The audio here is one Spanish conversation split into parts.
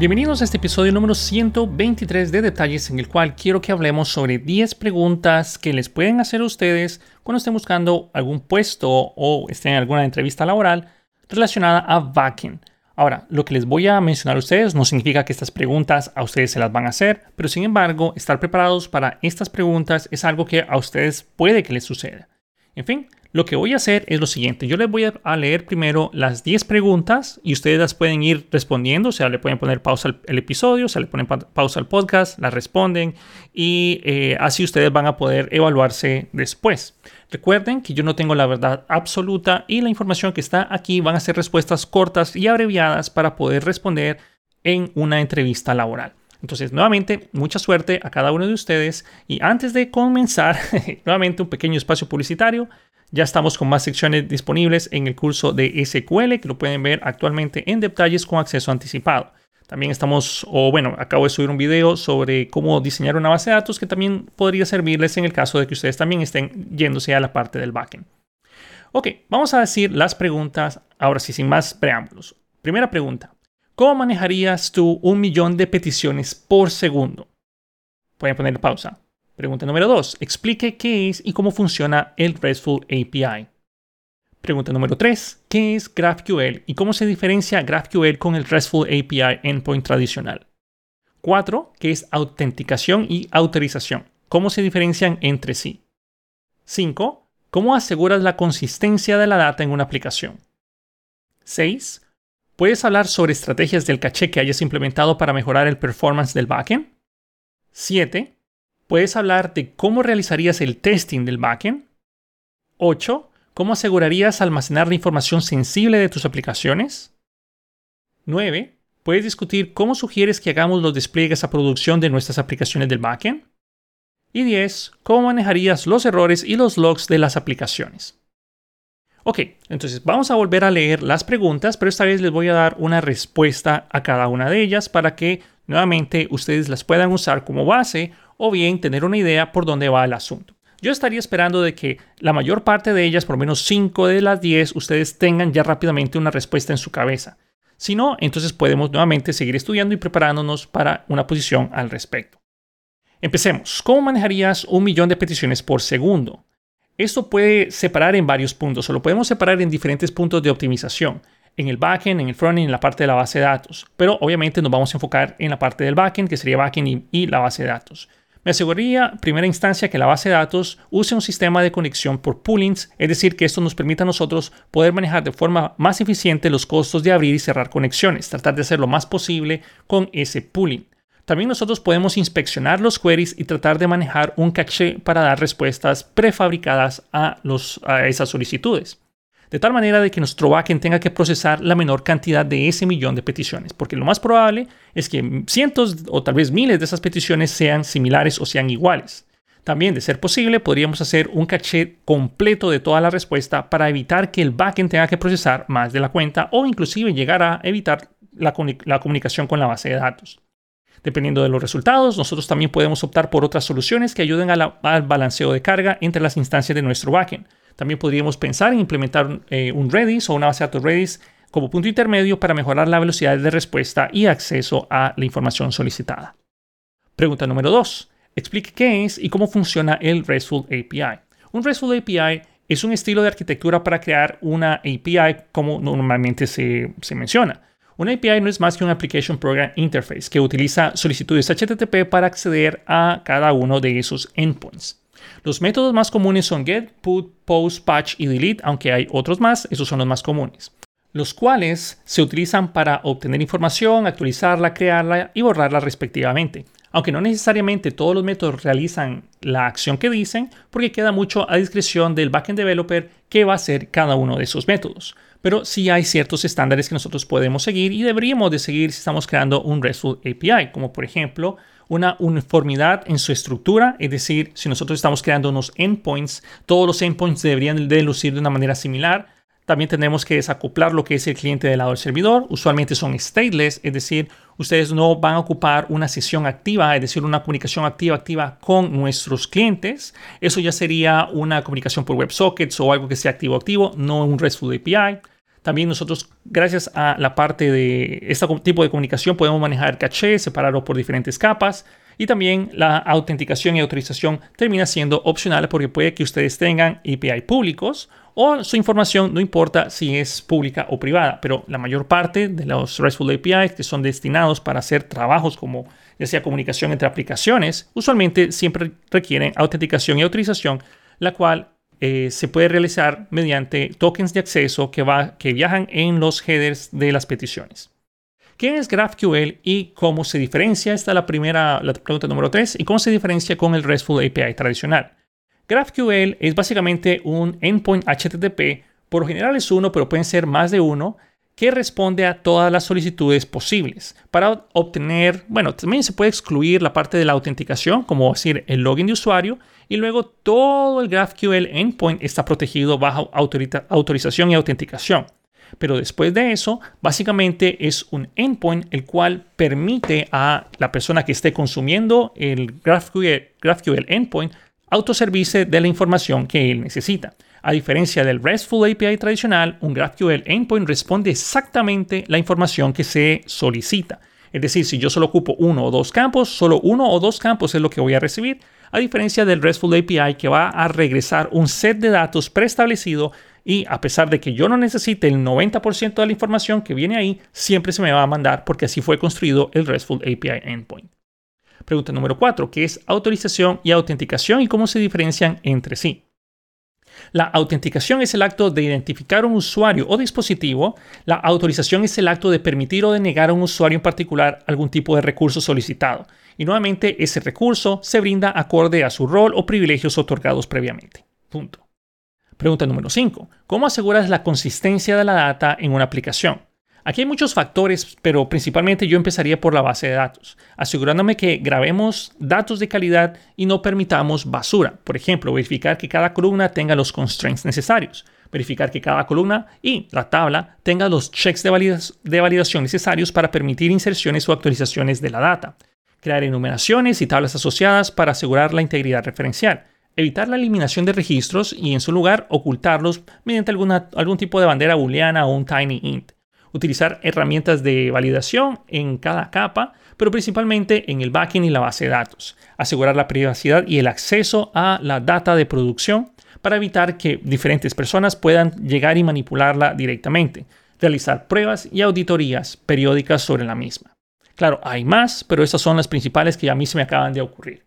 Bienvenidos a este episodio número 123 de Detalles en el cual quiero que hablemos sobre 10 preguntas que les pueden hacer a ustedes cuando estén buscando algún puesto o estén en alguna entrevista laboral relacionada a backend. Ahora, lo que les voy a mencionar a ustedes no significa que estas preguntas a ustedes se las van a hacer, pero sin embargo, estar preparados para estas preguntas es algo que a ustedes puede que les suceda. En fin, lo que voy a hacer es lo siguiente. Yo les voy a leer primero las 10 preguntas y ustedes las pueden ir respondiendo. O sea, le pueden poner pausa al episodio, o sea, le ponen pausa al podcast, las responden y eh, así ustedes van a poder evaluarse después. Recuerden que yo no tengo la verdad absoluta y la información que está aquí van a ser respuestas cortas y abreviadas para poder responder en una entrevista laboral. Entonces, nuevamente, mucha suerte a cada uno de ustedes. Y antes de comenzar, nuevamente un pequeño espacio publicitario. Ya estamos con más secciones disponibles en el curso de SQL, que lo pueden ver actualmente en detalles con acceso anticipado. También estamos, o bueno, acabo de subir un video sobre cómo diseñar una base de datos que también podría servirles en el caso de que ustedes también estén yéndose a la parte del backend. Ok, vamos a decir las preguntas ahora sí, sin más preámbulos. Primera pregunta. ¿Cómo manejarías tú un millón de peticiones por segundo? Pueden poner pausa. Pregunta número 2. Explique qué es y cómo funciona el RESTful API. Pregunta número 3. ¿Qué es GraphQL y cómo se diferencia GraphQL con el RESTful API endpoint tradicional? 4. ¿Qué es autenticación y autorización? ¿Cómo se diferencian entre sí? 5. ¿Cómo aseguras la consistencia de la data en una aplicación? 6. ¿Puedes hablar sobre estrategias del caché que hayas implementado para mejorar el performance del backend? 7. ¿Puedes hablar de cómo realizarías el testing del backend? 8. ¿Cómo asegurarías almacenar la información sensible de tus aplicaciones? 9. ¿Puedes discutir cómo sugieres que hagamos los despliegues a producción de nuestras aplicaciones del backend? Y 10. ¿Cómo manejarías los errores y los logs de las aplicaciones? Ok, entonces vamos a volver a leer las preguntas, pero esta vez les voy a dar una respuesta a cada una de ellas para que nuevamente ustedes las puedan usar como base o bien tener una idea por dónde va el asunto. Yo estaría esperando de que la mayor parte de ellas, por lo menos 5 de las 10, ustedes tengan ya rápidamente una respuesta en su cabeza. Si no, entonces podemos nuevamente seguir estudiando y preparándonos para una posición al respecto. Empecemos. ¿Cómo manejarías un millón de peticiones por segundo? Esto puede separar en varios puntos o lo podemos separar en diferentes puntos de optimización. En el backend, en el frontend, en la parte de la base de datos. Pero obviamente nos vamos a enfocar en la parte del backend, que sería backend y, la base de datos. Me aseguraría, primera instancia, que la base de datos use un sistema de conexión por poolings, es decir, que esto nos permita a nosotros poder manejar de forma más eficiente los costos de abrir y cerrar conexiones, tratar de hacer lo más posible con ese pooling. También nosotros podemos inspeccionar los queries y tratar de manejar un caché para dar respuestas prefabricadas a, esas solicitudes. De tal manera de que nuestro backend tenga que procesar la menor cantidad de ese millón de peticiones, porque lo más probable es que cientos o tal vez miles de esas peticiones sean similares o sean iguales. También, de ser posible, podríamos hacer un caché completo de toda la respuesta para evitar que el backend tenga que procesar más de la cuenta o inclusive llegar a evitar la comunicación con la base de datos. Dependiendo de los resultados, nosotros también podemos optar por otras soluciones que ayuden al balanceo de carga entre las instancias de nuestro backend. También podríamos pensar en implementar eh, un Redis o una base de datos Redis como punto intermedio para mejorar la velocidad de respuesta y acceso a la información solicitada. Pregunta número 2. Explique qué es y cómo funciona el RESTful API. Un RESTful API es un estilo de arquitectura para crear una API como normalmente se menciona. Una API no es más que un Application Program Interface que utiliza solicitudes HTTP para acceder a cada uno de esos endpoints. Los métodos más comunes son get, put, post, patch y delete, aunque hay otros más, esos son los más comunes, los cuales se utilizan para obtener información, actualizarla, crearla y borrarla respectivamente. Aunque no necesariamente todos los métodos realizan la acción que dicen, porque queda mucho a discreción del backend developer qué va a hacer cada uno de esos métodos pero sí hay ciertos estándares que nosotros podemos seguir y deberíamos de seguir si estamos creando un RESTful API, como por ejemplo una uniformidad en su estructura, es decir, si nosotros estamos creando unos endpoints, todos los endpoints deberían de lucir de una manera similar. También tenemos que desacoplar lo que es el cliente del lado del servidor. Usualmente son stateless, es decir, ustedes no van a ocupar una sesión activa, es decir, una comunicación activa activa con nuestros clientes. Eso ya sería una comunicación por WebSockets o algo que sea activo activo, no un RESTful API. También nosotros, gracias a la parte de este tipo de comunicación, podemos manejar caché, separarlo por diferentes capas. Y también la autenticación y autorización termina siendo opcional porque puede que ustedes tengan API públicos o su información no importa si es pública o privada, pero la mayor parte de los RESTful APIs que son destinados para hacer trabajos como ya sea comunicación entre aplicaciones, usualmente siempre requieren autenticación y autorización, la cual eh, se puede realizar mediante tokens de acceso que, va, que viajan en los headers de las peticiones. ¿Qué es GraphQL y cómo se diferencia? Esta es la primera, la pregunta número 3. ¿Y cómo se diferencia con el RESTful API tradicional? GraphQL es básicamente un endpoint HTTP. Por lo general es uno, pero pueden ser más de uno, que responde a todas las solicitudes posibles. Para obtener, bueno, también se puede excluir la parte de la autenticación, como decir el login de usuario, y luego todo el GraphQL endpoint está protegido bajo autorización y autenticación. Pero después de eso, básicamente es un endpoint el cual permite a la persona que esté consumiendo el GraphQL, GraphQL endpoint autoservirse de la información que él necesita. A diferencia del RESTful API tradicional, un GraphQL endpoint responde exactamente la información que se solicita. Es decir, si yo solo ocupo uno o dos campos, solo uno o dos campos es lo que voy a recibir, a diferencia del RESTful API que va a regresar un set de datos preestablecido y a pesar de que yo no necesite el 90% de la información que viene ahí, siempre se me va a mandar porque así fue construido el RESTful API endpoint. Pregunta número 4, ¿qué es autorización y autenticación y cómo se diferencian entre sí? La autenticación es el acto de identificar un usuario o dispositivo. La autorización es el acto de permitir o de negar a un usuario en particular algún tipo de recurso solicitado. Y nuevamente ese recurso se brinda acorde a su rol o privilegios otorgados previamente. Punto. Pregunta número 5. ¿Cómo aseguras la consistencia de la data en una aplicación? Aquí hay muchos factores, pero principalmente yo empezaría por la base de datos, asegurándome que grabemos datos de calidad y no permitamos basura. Por ejemplo, verificar que cada columna tenga los constraints necesarios, verificar que cada columna y la tabla tenga los checks de, validación necesarios para permitir inserciones o actualizaciones de la data, crear enumeraciones y tablas asociadas para asegurar la integridad referencial, evitar la eliminación de registros y en su lugar ocultarlos mediante algún tipo de bandera booleana o un tiny int utilizar herramientas de validación en cada capa, pero principalmente en el backend y la base de datos, asegurar la privacidad y el acceso a la data de producción para evitar que diferentes personas puedan llegar y manipularla directamente, realizar pruebas y auditorías periódicas sobre la misma. Claro, hay más, pero estas son las principales que a mí se me acaban de ocurrir.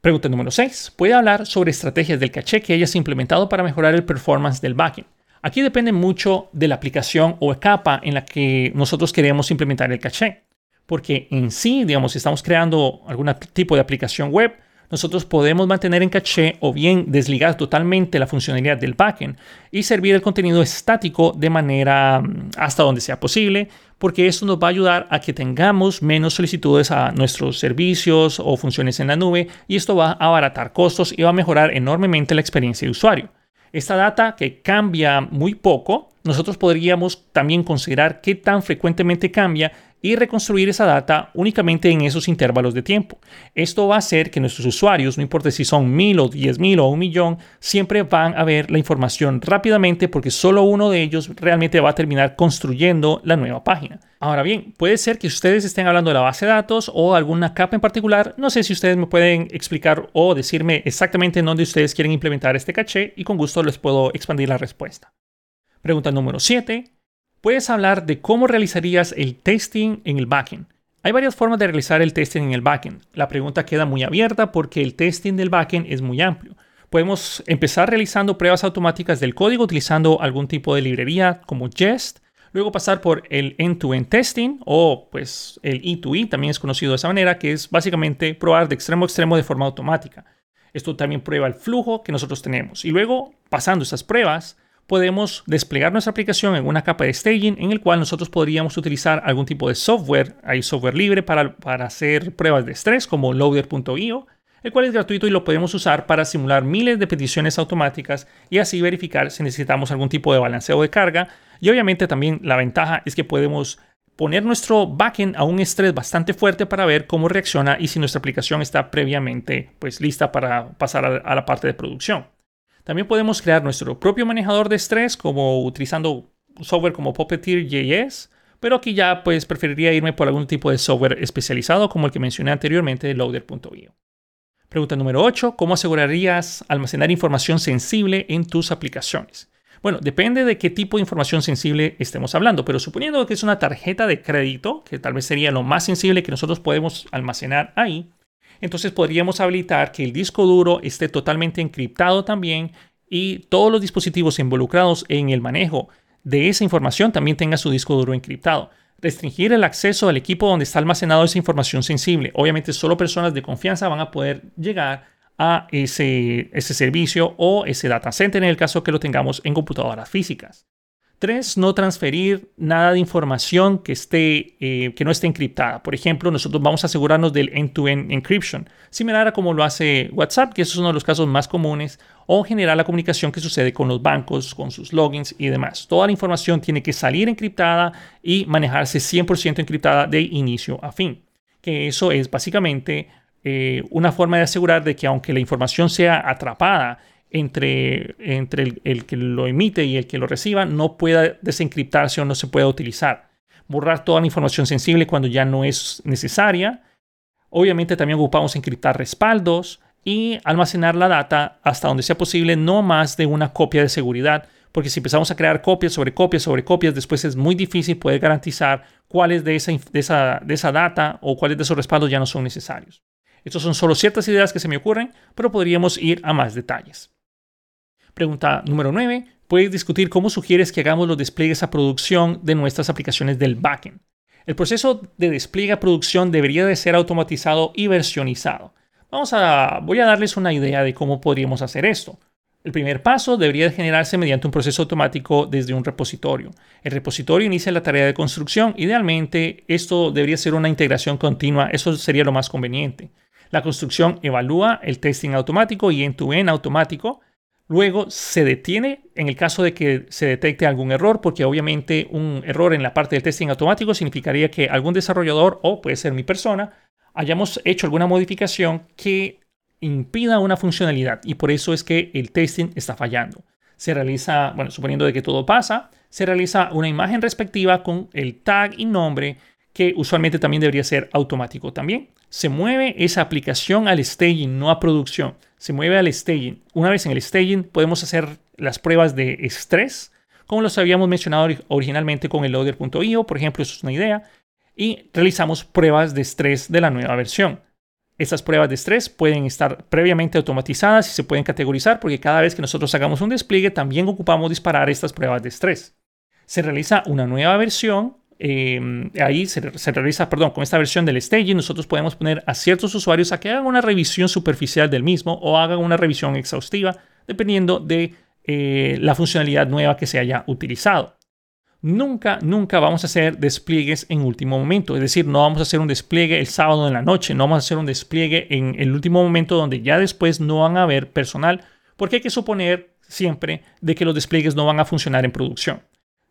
Pregunta número 6. ¿Puede hablar sobre estrategias del caché que hayas implementado para mejorar el performance del backend? Aquí depende mucho de la aplicación o capa en la que nosotros queremos implementar el caché. Porque en sí, digamos, si estamos creando algún tipo de aplicación web, nosotros podemos mantener en caché o bien desligar totalmente la funcionalidad del backend y servir el contenido estático de manera mm, hasta donde sea posible, porque esto nos va a ayudar a que tengamos menos solicitudes a nuestros servicios o funciones en la nube y esto va a abaratar costos y va a mejorar enormemente la experiencia de usuario. Esta data que cambia muy poco, nosotros podríamos también considerar qué tan frecuentemente cambia y reconstruir esa data únicamente en esos intervalos de tiempo. Esto va a hacer que nuestros usuarios, no importa si son mil o diez mil o un millón, siempre van a ver la información rápidamente porque solo uno de ellos realmente va a terminar construyendo la nueva página. Ahora bien, puede ser que ustedes estén hablando de la base de datos o alguna capa en particular. No sé si ustedes me pueden explicar o decirme exactamente en dónde ustedes quieren implementar este caché y con gusto les puedo expandir la respuesta. Pregunta número 7 puedes hablar de cómo realizarías el testing en el backend. Hay varias formas de realizar el testing en el backend. La pregunta queda muy abierta porque el testing del backend es muy amplio. Podemos empezar realizando pruebas automáticas del código utilizando algún tipo de librería como Jest, luego pasar por el end-to-end testing o pues el E2E, también es conocido de esa manera, que es básicamente probar de extremo a extremo de forma automática. Esto también prueba el flujo que nosotros tenemos. Y luego, pasando esas pruebas, podemos desplegar nuestra aplicación en una capa de staging en el cual nosotros podríamos utilizar algún tipo de software, hay software libre para, para hacer pruebas de estrés como loader.io, el cual es gratuito y lo podemos usar para simular miles de peticiones automáticas y así verificar si necesitamos algún tipo de balanceo de carga. Y obviamente también la ventaja es que podemos poner nuestro backend a un estrés bastante fuerte para ver cómo reacciona y si nuestra aplicación está previamente pues lista para pasar a la parte de producción. También podemos crear nuestro propio manejador de estrés, como utilizando software como Puppeteer JS, pero aquí ya pues preferiría irme por algún tipo de software especializado como el que mencioné anteriormente, Loader.io. Pregunta número 8. ¿Cómo asegurarías almacenar información sensible en tus aplicaciones? Bueno, depende de qué tipo de información sensible estemos hablando, pero suponiendo que es una tarjeta de crédito, que tal vez sería lo más sensible que nosotros podemos almacenar ahí, entonces podríamos habilitar que el disco duro esté totalmente encriptado también y todos los dispositivos involucrados en el manejo de esa información también tengan su disco duro encriptado. Restringir el acceso al equipo donde está almacenado esa información sensible. Obviamente solo personas de confianza van a poder llegar a ese, ese servicio o ese data center en el caso que lo tengamos en computadoras físicas. Tres, no transferir nada de información que, esté, eh, que no esté encriptada. Por ejemplo, nosotros vamos a asegurarnos del end-to-end encryption, similar a como lo hace WhatsApp, que es uno de los casos más comunes, o generar la comunicación que sucede con los bancos, con sus logins y demás. Toda la información tiene que salir encriptada y manejarse 100% encriptada de inicio a fin. Que eso es básicamente eh, una forma de asegurar de que aunque la información sea atrapada entre, entre el, que lo emite y el que lo reciba, no pueda desencriptarse o no se pueda utilizar. Borrar toda la información sensible cuando ya no es necesaria. Obviamente también ocupamos encriptar respaldos y almacenar la data hasta donde sea posible, no más de una copia de seguridad, porque si empezamos a crear copias sobre copias sobre copias, después es muy difícil poder garantizar cuáles de esa, de esa, de esa data o cuáles de esos respaldos ya no son necesarios. Estos son solo ciertas ideas que se me ocurren, pero podríamos ir a más detalles. Pregunta número 9. Puedes discutir cómo sugieres que hagamos los despliegues a producción de nuestras aplicaciones del backend. El proceso de despliegue a producción debería de ser automatizado y versionizado. Vamos a, voy a darles una idea de cómo podríamos hacer esto. El primer paso debería de generarse mediante un proceso automático desde un repositorio. El repositorio inicia la tarea de construcción. Idealmente, esto debería ser una integración continua. Eso sería lo más conveniente. La construcción evalúa el testing automático y end-to-end automático. Luego se detiene en el caso de que se detecte algún error, porque obviamente un error en la parte del testing automático significaría que algún desarrollador, o puede ser mi persona, hayamos hecho alguna modificación que impida una funcionalidad y por eso es que el testing está fallando. Se realiza, bueno, suponiendo de que todo pasa, se realiza una imagen respectiva con el tag y nombre que usualmente también debería ser automático también se mueve esa aplicación al staging, no a producción. Se mueve al staging. Una vez en el staging podemos hacer las pruebas de estrés, como los habíamos mencionado originalmente con el loader.io, por ejemplo, eso es una idea, y realizamos pruebas de estrés de la nueva versión. Estas pruebas de estrés pueden estar previamente automatizadas y se pueden categorizar porque cada vez que nosotros hagamos un despliegue también ocupamos disparar estas pruebas de estrés. Se realiza una nueva versión Em, ahí se, realiza, perdón, con esta versión del staging, nosotros podemos poner a ciertos usuarios a que hagan una revisión superficial del mismo o hagan una revisión exhaustiva, dependiendo de eh, la funcionalidad nueva que se haya utilizado. Nunca, nunca vamos a hacer despliegues en último momento. Es decir, no vamos a hacer un despliegue el sábado en la noche, no vamos a hacer un despliegue en el último momento donde ya después no van a haber personal, porque hay que suponer siempre de que los despliegues no van a funcionar en producción.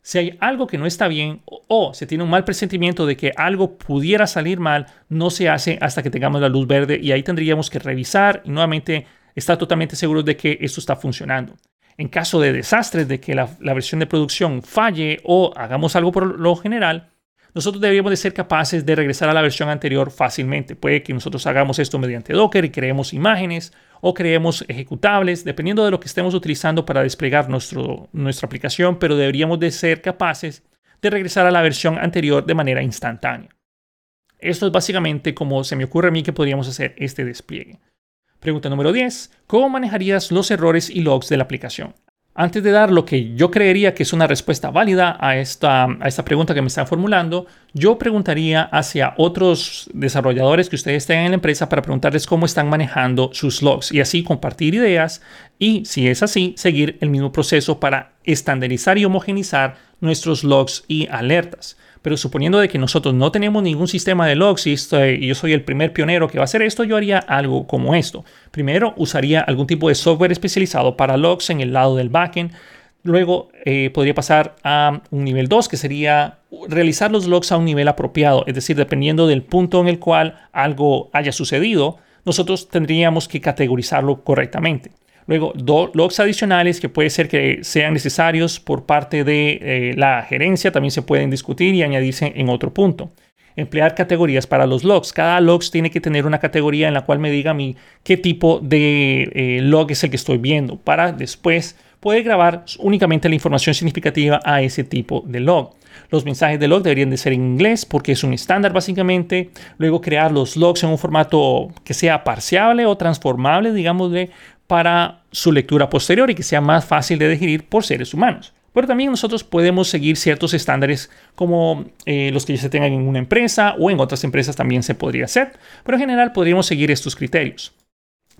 Si hay algo que no está bien o se tiene un mal presentimiento de que algo pudiera salir mal, no se hace hasta que tengamos la luz verde y ahí tendríamos que revisar y nuevamente estar totalmente seguros de que esto está funcionando. En caso de desastres, de que la, versión de producción falle o hagamos algo por lo general, nosotros deberíamos de ser capaces de regresar a la versión anterior fácilmente. Puede que nosotros hagamos esto mediante Docker y creemos imágenes o creemos ejecutables, dependiendo de lo que estemos utilizando para desplegar nuestro, nuestra aplicación, pero deberíamos de ser capaces de regresar a la versión anterior de manera instantánea. Esto es básicamente como se me ocurre a mí que podríamos hacer este despliegue. Pregunta número 10. ¿Cómo manejarías los errores y logs de la aplicación? Antes de dar lo que yo creería que es una respuesta válida a esta, a esta pregunta que me están formulando, yo preguntaría hacia otros desarrolladores que ustedes tengan en la empresa para preguntarles cómo están manejando sus logs y así compartir ideas y, si es así, seguir el mismo proceso para estandarizar y homogenizar nuestros logs y alertas. Pero suponiendo de que nosotros no tenemos ningún sistema de logs y, yo soy el primer pionero que va a hacer esto, yo haría algo como esto. Primero, usaría algún tipo de software especializado para logs en el lado del backend. Luego eh, podría pasar a un nivel 2, que sería realizar los logs a un nivel apropiado, es decir, dependiendo del punto en el cual algo haya sucedido, nosotros tendríamos que categorizarlo correctamente. Luego, logs adicionales que puede ser que sean necesarios por parte de eh, la gerencia también se pueden discutir y añadirse en otro punto. Emplear categorías para los logs. Cada log tiene que tener una categoría en la cual me diga a mí qué tipo de eh, log es el que estoy viendo para después poder grabar únicamente la información significativa a ese tipo de log. Los mensajes de log deberían de ser en inglés porque es un estándar básicamente. Luego crear los logs en un formato que sea parciable o transformable, digámosle, para su lectura posterior y que sea más fácil de digerir por seres humanos. Pero también nosotros podemos seguir ciertos estándares como eh, los que ya se tengan en una empresa o en otras empresas también se podría hacer. Pero en general podríamos seguir estos criterios.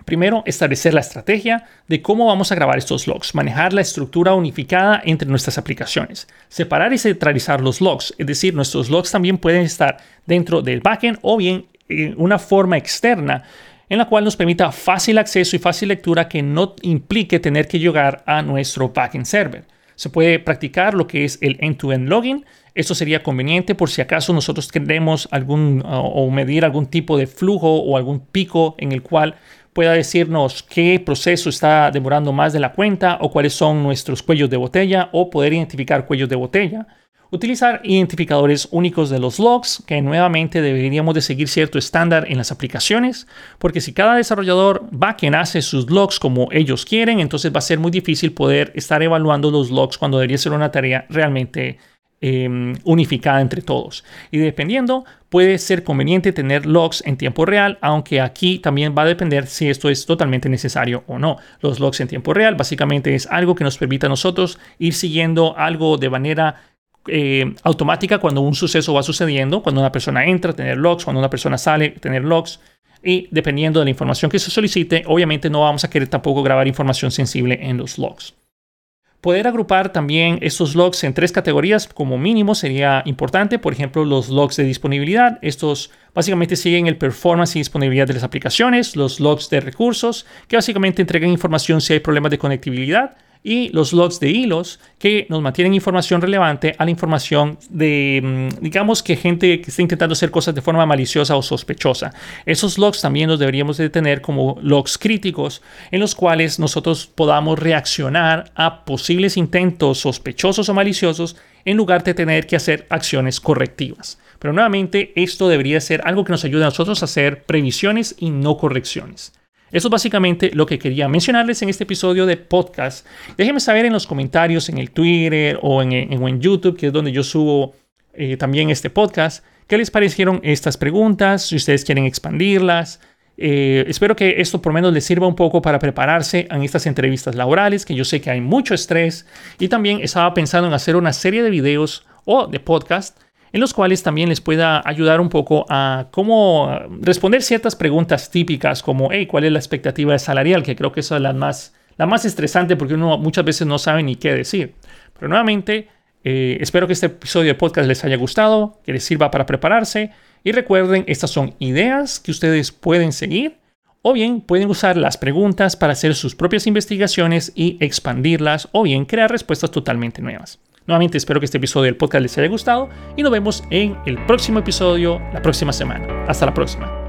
Primero, establecer la estrategia de cómo vamos a grabar estos logs, manejar la estructura unificada entre nuestras aplicaciones, separar y centralizar los logs, es decir, nuestros logs también pueden estar dentro del backend o bien en una forma externa en la cual nos permita fácil acceso y fácil lectura que no implique tener que llegar a nuestro backend server. Se puede practicar lo que es el end-to-end login. Esto sería conveniente por si acaso nosotros queremos algún o medir algún tipo de flujo o algún pico en el cual pueda decirnos qué proceso está demorando más de la cuenta o cuáles son nuestros cuellos de botella o poder identificar cuellos de botella. Utilizar identificadores únicos de los logs, que nuevamente deberíamos de seguir cierto estándar en las aplicaciones, porque si cada desarrollador backend hace sus logs como ellos quieren, entonces va a ser muy difícil poder estar evaluando los logs cuando debería ser una tarea realmente Em, unificada entre todos. Y dependiendo, puede ser conveniente tener logs en tiempo real, aunque aquí también va a depender si esto es totalmente necesario o no. Los logs en tiempo real básicamente es algo que nos permite a nosotros ir siguiendo algo de manera eh, automática cuando un suceso va sucediendo, cuando una persona entra, tener logs, cuando una persona sale, tener logs. Y dependiendo de la información que se solicite, obviamente no vamos a querer tampoco grabar información sensible en los logs. Poder agrupar también estos logs en tres categorías como mínimo sería importante. Por ejemplo, los logs de disponibilidad. Estos básicamente siguen el performance y disponibilidad de las aplicaciones. Los logs de recursos, que básicamente entregan información si hay problemas de conectividad y los logs de hilos que nos mantienen información relevante a la información de, mm, digamos que gente que está intentando hacer cosas de forma maliciosa o sospechosa. Esos logs también los deberíamos de tener como logs críticos en los cuales nosotros podamos reaccionar a posibles intentos sospechosos o maliciosos en lugar de tener que hacer acciones correctivas. Pero nuevamente, esto debería ser algo que nos ayude a nosotros a hacer previsiones y no correcciones. Eso es básicamente lo que quería mencionarles en este episodio de podcast. Déjenme saber en los comentarios, en el Twitter o en, YouTube, que es donde yo subo eh, también este podcast, qué les parecieron estas preguntas, si ustedes quieren expandirlas. Eh, espero que esto por lo menos les sirva un poco para prepararse en estas entrevistas laborales, que yo sé que hay mucho estrés. Y también estaba pensando en hacer una serie de videos o de podcast en los cuales también les pueda ayudar un poco a cómo responder ciertas preguntas típicas como, ¿cuál es la expectativa salarial? Que creo que es la más, la más estresante porque uno muchas veces no sabe ni qué decir. Pero nuevamente, eh, espero que este episodio de podcast les haya gustado, que les sirva para prepararse. Y recuerden, estas son ideas que ustedes pueden seguir o bien pueden usar las preguntas para hacer sus propias investigaciones y expandirlas o bien crear respuestas totalmente nuevas. Nuevamente espero que este episodio del podcast les haya gustado y nos vemos en el próximo episodio la próxima semana. Hasta la próxima.